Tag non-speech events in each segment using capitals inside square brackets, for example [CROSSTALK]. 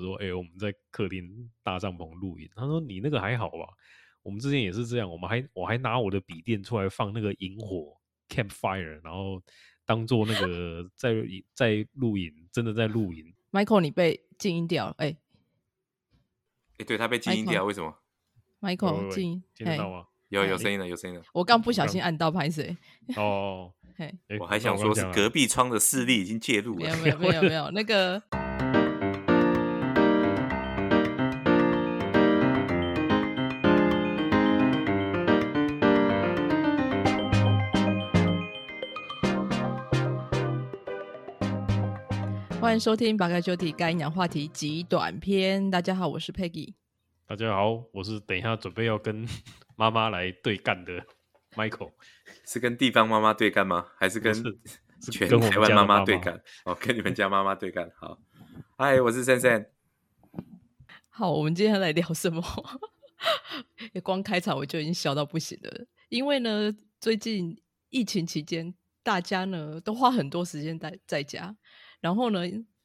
我说：“哎、我们在客厅搭帐篷露营。”他说：“你那个还好吧？我们之前也是这样，我们还我还拿我的笔电出来放那个萤火 campfire，然后当做那个 [LAUGHS] 在在露营，真的在露营。Michael，你被静音掉了。哎、哎，对他被静音 Michael 掉，为什么？Michael 静音，得到吗？有哎有声音了，有声音了。我刚不小心按到拍谁？[LAUGHS] 哦，我还想说是隔壁窗的势力已经介入了没有。[LAUGHS] 没有没有没有，那个欢迎收听《八个九体干养话题极短篇》。大家好，我是 Peggy。大家好，我是等一下准备要跟 [LAUGHS] 妈妈来对干的 Michael。是跟地方妈妈对干吗？还是跟 [LAUGHS] 全台湾妈妈妈对干？哦，跟你们家妈妈对干。好，嗨，我是森森。好，我们今天来聊什么？[LAUGHS] 也光开场我就已经笑到不行了，因为呢，最近疫情期间，大家呢都花很多时间在在家，然后呢，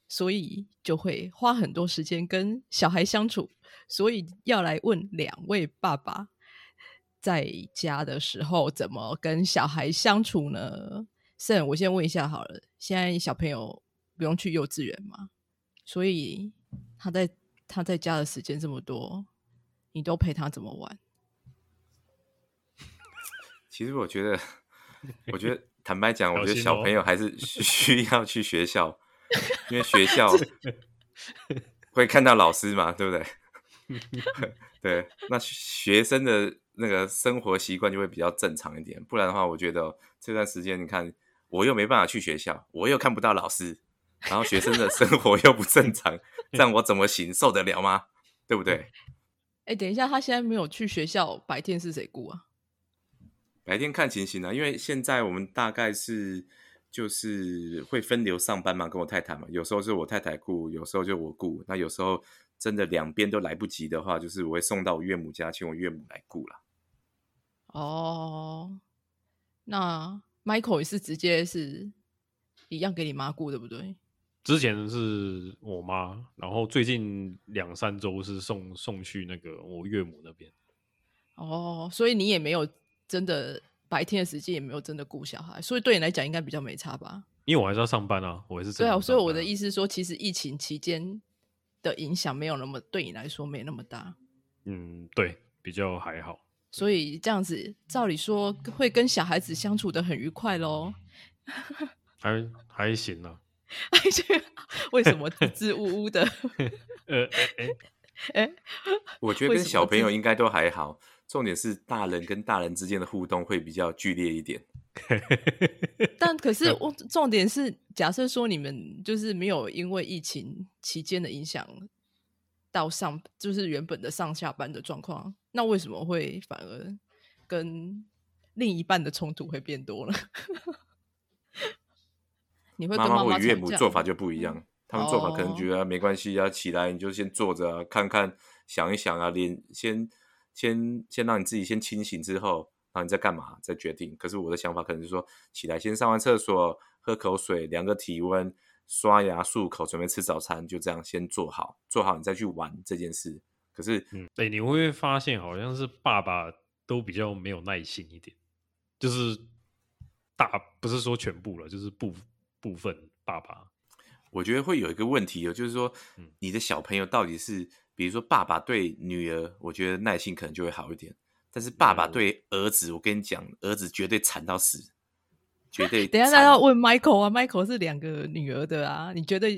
所以就会花很多时间跟小孩相处，所以要来问两位爸爸，在家的时候怎么跟小孩相处呢？盛，我先问一下好了，现在小朋友不用去幼稚园嘛？所以他在他在家的时间这么多，你都陪他怎么玩？[LAUGHS] 其实我觉得，我觉得 [LAUGHS] 坦白讲，我觉得小朋友还是需需要去学校，因为学校会看到老师嘛，对不对？[LAUGHS] 对，那学生的那个生活习惯就会比较正常一点。不然的话，我觉得这段时间，你看我又没办法去学校，我又看不到老师，然后学生的生活又不正常，这样我怎么行？受得了吗？对不对？[LAUGHS] 哎、等一下，他现在没有去学校，白天是谁顾啊？白天看情形啊，因为现在我们大概是就是会分流上班嘛，跟我太太嘛，有时候是我太太顾，有时候就我顾。那有时候真的两边都来不及的话，就是我会送到我岳母家，请我岳母来顾啦。哦，那 Michael 也是直接是一样给你妈顾，对不对？之前是我妈，然后最近两三周是送送去那个我岳母那边。哦，所以你也没有真的白天的时间也没有真的顾小孩，所以对你来讲应该比较没差吧？因为我还是要上班啊，我还是对啊，所以我的，意思是说，其实疫情期间的影响没有那么对你来说没那么大，嗯，对，比较还好。所以这样子照理说会跟小孩子相处的很愉快喽。[LAUGHS] 还还行啊。[LAUGHS] 哎，这个为什么支支吾吾的？[LAUGHS] 呃，哎、哎，我觉得跟小朋友应该都还好，重点是大人跟大人之间的互动会比较剧烈一点。[LAUGHS] 但可是我重点是，假设说你们就是没有因为疫情期间的影响到上，就是原本的上下班的状况，那为什么会反而跟另一半的冲突会变多了？[LAUGHS] 你会跟妈或妈吵架岳母做法就不一样，他们做法可能哦觉得、啊没关系啊，起来你就先坐着啊，看看想一想啊，连先先先让你自己先清醒之后，然后你再干嘛再决定。可是我的想法可能是说，起来先上完厕所，喝口水，量个体温，刷牙漱口，准备吃早餐，就这样先做好，做好你再去玩这件事。可是嗯，哎、你会不会发现好像是爸爸都比较没有耐心一点？就是大不是说全部了，就是部部分爸爸。我觉得会有一个问题哦，就是说嗯，你的小朋友到底是，比如说爸爸对女儿，我觉得耐心可能就会好一点，但是爸爸嗯对儿子，我跟你讲，儿子绝对惨到死，绝对等一下，惨那要问 Michael 啊，Michael 是两个女儿的啊，你觉得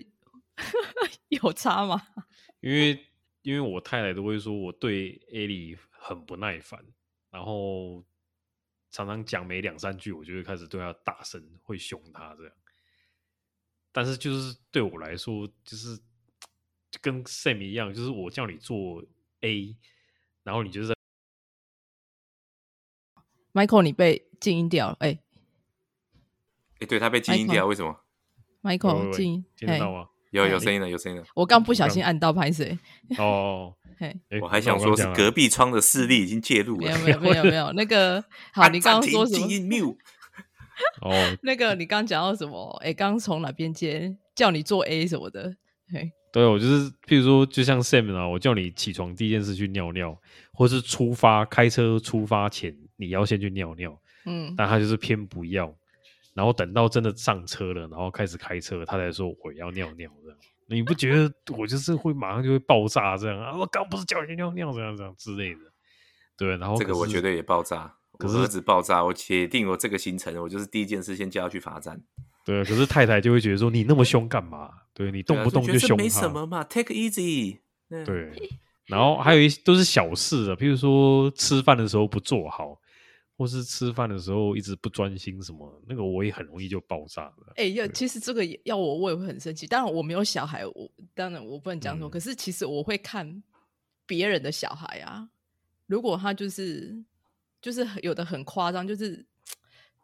[LAUGHS] 有差吗？[LAUGHS] 因为因为我太太都会说我对艾莉很不耐烦，然后常常讲没两三句，我就会开始对她大声，会凶她这样。但是就是对我来说，就是跟 Sam 一样，就是我叫你做 A，然后你就是在 Michael，你被静音掉了，哎、哎，对他被静音 Michael 掉，为什么？Michael 静音，听得到吗？哎有有声音了，有声音了。我刚不小心按到拍谁？哦，嘿，我还想说是隔壁窗的势力已经介入了。没有没有没有没有，那个好，你刚刚说什么静？音 mute。哦，那个你刚刚讲到什么？哎，刚刚从哪边接叫你做 A 什么的？嘿，对，我就是，譬如说，就像 Sam 啊，我叫你起床第一件事去尿尿，或是出发开车出发前你要先去尿尿，嗯，但他就是偏不要，然后等到真的上车了，然后开始开车，他才说我要尿尿这样。你不觉得我就是会马上就会爆炸这样啊？我刚不是叫你尿尿这样这样之类的，对，然后这个我绝对也爆炸。可是我儿子爆炸，我铁定我这个行程，我就是第一件事先叫他去罚站。对，可是太太就会觉得说你那么凶干嘛？对你动不动就凶他，什么嘛，take it easy。嗯，对，[LAUGHS] 然后还有一些都是小事啊，譬如说吃饭的时候不做好，或是吃饭的时候一直不专心什么，那个我也很容易就爆炸了。哎、要其实这个要我，我也会很生气。当然我没有小孩，我当然我不能讲说。嗯可是其实我会看别人的小孩啊，如果他就是就是有的很夸张，就是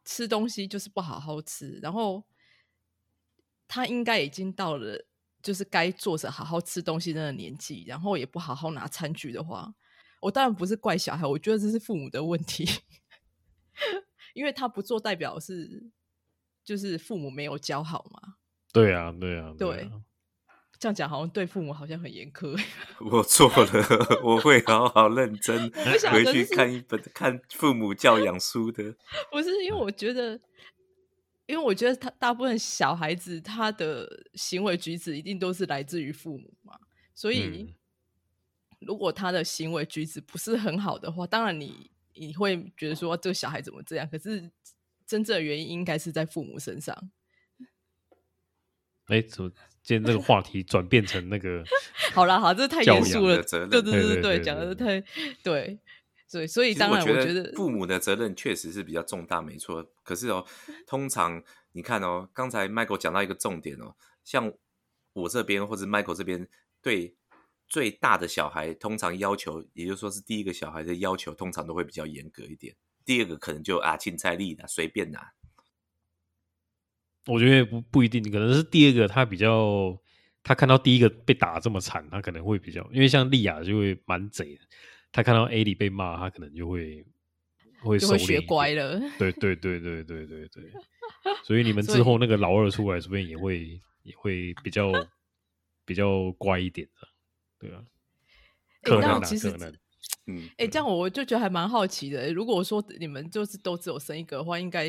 吃东西就是不好好吃，然后他应该已经到了就是该坐着好好吃东西的那个年纪，然后也不好好拿餐具的话，我当然不是怪小孩，我觉得这是父母的问题，[LAUGHS] 因为他不做代表是就是父母没有教好嘛。对啊，对啊，对啊这样讲好像对父母好像很严苛，[LAUGHS] 我错了，我会好好认真 [LAUGHS] 回去看一本看父母教养书的。不是因为我觉得，因为我觉得他大部分小孩子他的行为举止一定都是来自于父母嘛，所以、嗯如果他的行为举止不是很好的话，当然你你会觉得说这个小孩怎么这样，可是真正的原因应该是在父母身上。哎，怎么今天这个话题转变成那个？[LAUGHS] 好啦，好，这太严肃了，对对对对对，对对讲的对太对，所以所以当然我觉得父母的责任确实是比较重大，没错。可是哦，通常你看哦，刚才 Michael 讲到一个重点哦，像我这边或者 Michael 这边对最大的小孩，通常要求，也就是说是第一个小孩的要求，通常都会比较严格一点。第二个可能就啊，青菜力啦，随便拿。我觉得不不一定，可能是第二个他比较，他看到第一个被打得这么惨，他可能会比较，因为像莉亚就会蛮贼的，他看到 A 里被骂，他可能就会会就会学乖了。对对对对对对对，所以你们之后那个老二出来，说不定也会也会比较比较乖一点的，对啊，可能可能，嗯，哎、这样我就觉得还蛮好奇的。如果说你们就是都只有生一个的话，应该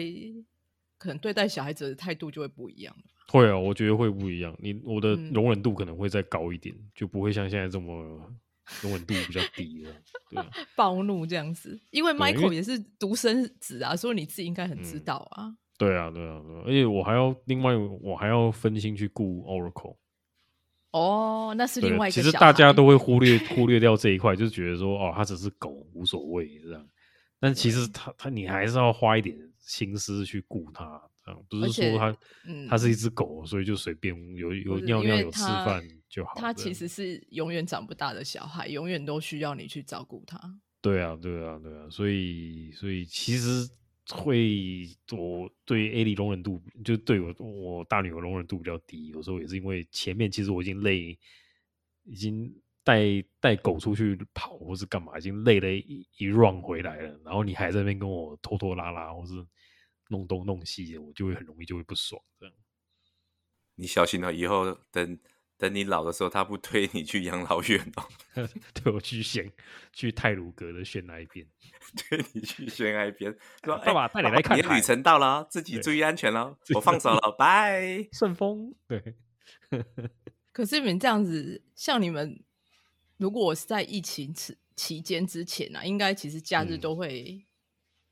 可能对待小孩子的态度就会不一样了。会啊，我觉得会不一样。你我的嗯容忍度可能会再高一点，就不会像现在这么容忍度比较低了，对啊。[LAUGHS] 暴怒这样子，因为 Michael 也是独生子啊，所以你自己应该很知嗯道啊。对啊，对啊，对啊，而且我还要另外，我还要分心去顾 Oracle。哦，那是另外一个其实大家都会忽略忽略掉这一块，就是觉得说哦，它只是狗，无所谓这样。但其实它它你还是要花一点心思去顾它，这样不是说它嗯它是一只狗，所以就随便有有尿尿有吃饭就好。它其实是永远长不大的小孩，永远都需要你去照顾它。对啊，对啊，对啊，所以所以其实会我对 A 里容忍度，就对我我大女儿容忍度比较低，有时候也是因为前面其实我已经累，已经带带狗出去跑或是干嘛，已经累了一一 run 回来了，然后你还在那边跟我拖拖拉拉或是弄东弄西的，我就会很容易就会不爽这样。你小心了，以后等等你老的时候，他不推你去养老院哦，[LAUGHS] 对我去选去泰鲁阁的选那一边，[LAUGHS] 推你去悬崖边，说 [LAUGHS] 爸爸哎带你来看海你的旅程到了哦，自己注意安全哦，自己我放手了，拜。顺风对。可是你们这样子，像你们如果我是在疫情期期间之前啊，应该其实假日嗯都会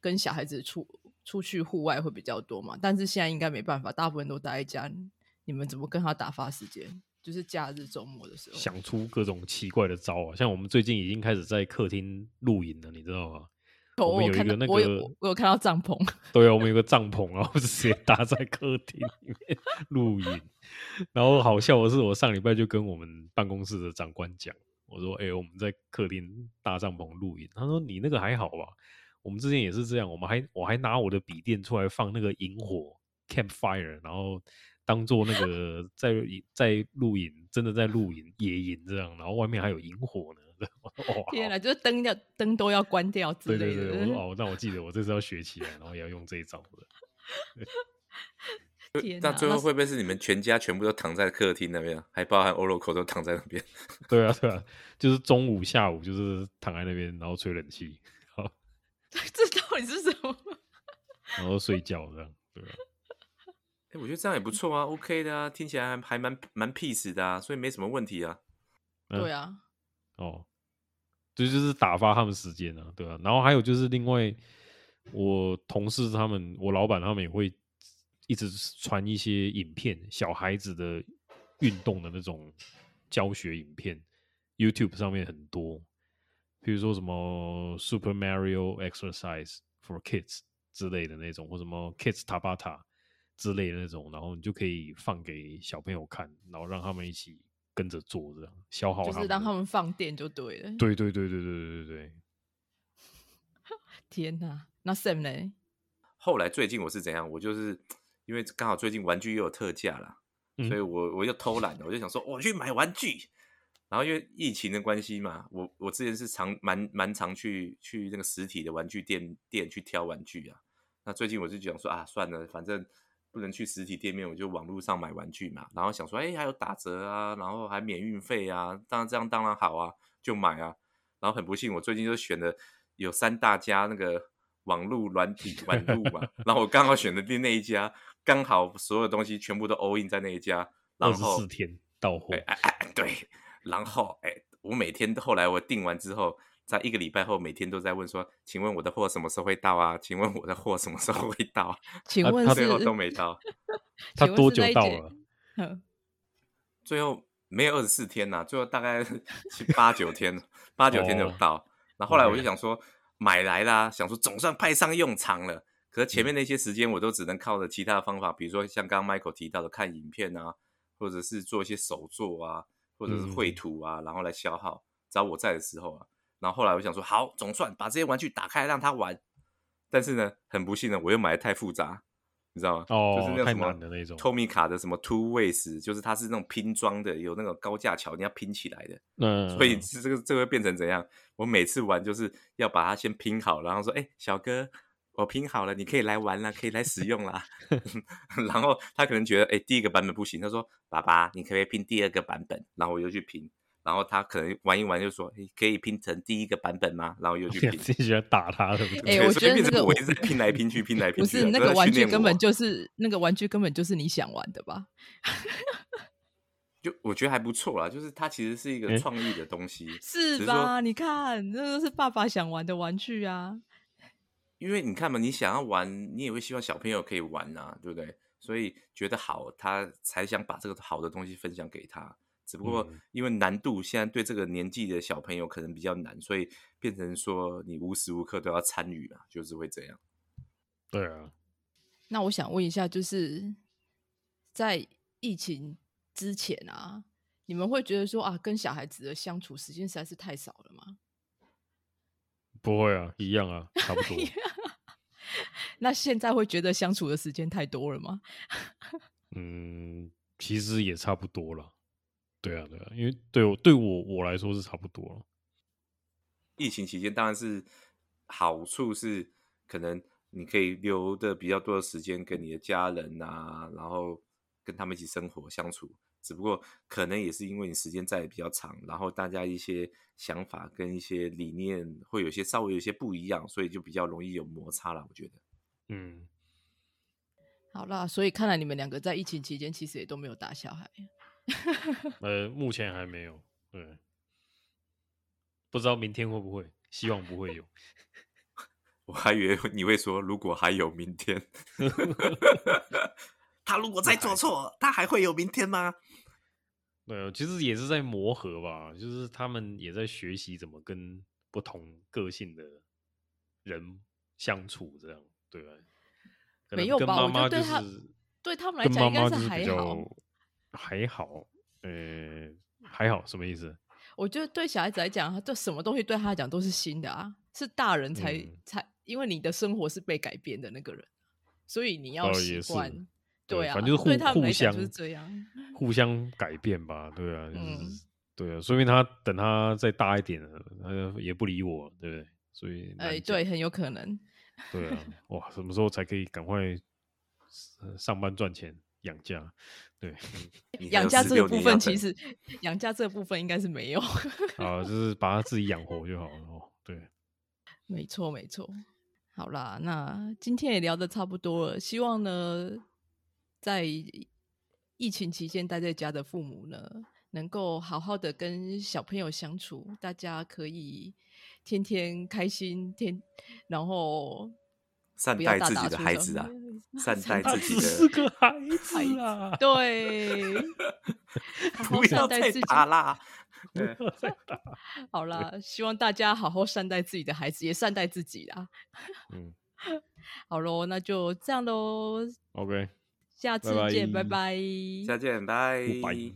跟小孩子出出去户外会比较多嘛。但是现在应该没办法，大部分都待在家。你们怎么跟他打发时间？就是假日周末的时候，想出各种奇怪的招啊，像我们最近已经开始在客厅露营了，你知道吗？有我们有一看个那个我有个我有看到帐篷，[LAUGHS] 对啊，我们有个帐篷，然后直接搭在客厅里面露营。然后好笑的是，我上礼拜就跟我们办公室的长官讲，我说：“哎、我们在客厅搭帐篷露营。”他说：“你那个还好吧？我们之前也是这样，我们还我还拿我的笔电出来放那个萤火 campfire，然后当做那个 [LAUGHS] 在在露营，真的在露营野营这样，然后外面还有萤火呢。哇天哪，就是灯要灯都要关掉之类的。对对对，我说哦，那我记得我这次要学起来，然后也要用这一招的。[LAUGHS] 那最后会不会是你们全家全部都躺在客厅那边啊，还包含 Oracle 都躺在那边？[LAUGHS] 对啊，对啊，就是中午、下午就是躺在那边，然后吹冷气，然后 [LAUGHS] 这到底是什么？[LAUGHS] 然后睡觉这样，对啊，哎，我觉得这样也不错啊，OK 的啊，听起来还还蛮蛮 peace 的啊，所以没什么问题啊。嗯对啊，哦，这就是打发他们时间啊，对啊。然后还有就是另外，我同事他们，我老板他们也会一直传一些影片，小孩子的运动的那种教学影片，YouTube 上面很多，比如说什么 Super Mario Exercise for Kids 之类的那种，或什么 Kids Tabata 之类的那种，然后你就可以放给小朋友看，然后让他们一起跟着做，这样消耗就是让他们放电就对了。对对对对对对对对，[LAUGHS] 天哪，那 Sam 呢？后来最近我是怎样？我就是因为刚好最近玩具又有特价啦，嗯所以我我又偷懒了，我就想说我去买玩具。然后因为疫情的关系嘛，我我之前是常蛮蛮常去去那个实体的玩具店店去挑玩具啊。那最近我就想说啊，算了，反正不能去实体店面，我就网络上买玩具嘛。然后想说，哎，还有打折啊，然后还免运费啊，当然这样当然好啊，就买啊。然后很不幸，我最近就选了有三大家那个网络软体 [LAUGHS] 玩路嘛，然后我刚好选的那一家，刚好所有东西全部都 all in 在那一家，然二十后四天到货哎，哎哎对，然后哎，我每天后来我订完之后，在一个礼拜后，每天都在问说，请问我的货什么时候会到啊？请问我的货什么时候会到？[LAUGHS] 他请问是最后都没到，[LAUGHS] 他多久到了？最后没有二十四天呐、最后大概七八九天，八九天就哦到。然后后来我就想说，买来啦，想说总算派上用场了。可是前面那些时间，我都只能靠着其他的方法，比如说像刚刚 Michael 提到的看影片啊，或者是做一些手作啊，或者是绘图啊，然后来消耗。只要我在的时候啊，然后后来我想说，好，总算把这些玩具打开让他玩。但是呢，很不幸呢，我又买的太复杂，你知道吗？哦太就是那什么难的那种 Tommy 卡的什么 Two Ways，就是它是那种拼装的，有那种高架桥，你要拼起来的。嗯所以这个这个会变成怎样？我每次玩就是要把它先拼好，然后说：“哎、小哥，我拼好了，你可以来玩啦，可以来使用啦。[LAUGHS] [LAUGHS] ”然后他可能觉得：“哎、第一个版本不行。”他说：“爸爸，你可不可以拼第二个版本？”然后我又去拼，然后他可能玩一玩就说：“哎可以拼成第一个版本吗？”然后又去 [LAUGHS] 拼。自己喜欢打他，对不对？对哎我觉得那个我我一直在拼来拼去，[LAUGHS] 拼来拼去不。是那个玩具根本就是那个玩具根本就是你想玩的吧？[LAUGHS] 就我觉得还不错啦，就是它其实是一个诶创意的东西，是吧？你看，这都是爸爸想玩的玩具啊。因为你看嘛，你想要玩，你也会希望小朋友可以玩呐、对不对？所以觉得好，他才想把这个好的东西分享给他。只不过嗯因为难度现在对这个年纪的小朋友可能比较难，所以变成说你无时无刻都要参与嘛，就是会这样。对啊，那我想问一下，就是在疫情之前啊，你们会觉得说啊，跟小孩子的相处时间实在是太少了吗？不会啊，一样啊，差不多。[LAUGHS] 那现在会觉得相处的时间太多了吗？[LAUGHS] 嗯，其实也差不多了。对啊，对啊，因为对我对我我来说是差不多了。疫情期间当然是好处是可能你可以留的比较多的时间跟你的家人啊，然后跟他们一起生活相处。只不过可能也是因为你时间在比较长，然后大家一些想法跟一些理念会有些稍微有些不一样，所以就比较容易有摩擦了。我觉得嗯，好啦，所以看来你们两个在疫情期间其实也都没有打小孩。[LAUGHS] 呃，目前还没有，对，不知道明天会不会，希望不会有。[LAUGHS] 我还以为你会说，如果还有明天，[LAUGHS] 他如果再做错，他还会有明天吗？对，其实也是在磨合吧，就是他们也在学习怎么跟不同个性的人相处，这样对吧？没有吧我觉得对他是对他们来跟讲应该是是还好比较还好，呃，还好什么意思？我觉得对小孩子来讲，他对什么东西对他来讲都是新的啊，是大人才、嗯才，因为你的生活是被改变的那个人，所以你要习惯。对啊，反正就是互对他们互相就是这样。互相改变吧，对啊，就是、嗯对啊，说明他等他再大一点了，他也不理我，对不对？所以哎、对，很有可能。对啊，[LAUGHS] 哇，什么时候才可以赶快呃上班赚钱养家，对，[LAUGHS] 养家这16个部分，其实养家这个部分应该是没有。[LAUGHS] 啊，就是把他自己养活就好了哦。对，[LAUGHS] 没错，没错。好啦，那今天也聊得差不多了。希望呢，在疫情期间待在家的父母呢，能够好好的跟小朋友相处，大家可以天天开心，天然后善不要待自己的大打出手孩子啊，善待自己只是的，个孩子啊，对，[LAUGHS] 好好不要再善待自己。打啦。对。[LAUGHS] 好啦，希望大家好好善待自己的孩子，也善待自己啦。嗯好喽，那就这样喽，，OK，下次见，拜拜。下见，拜拜。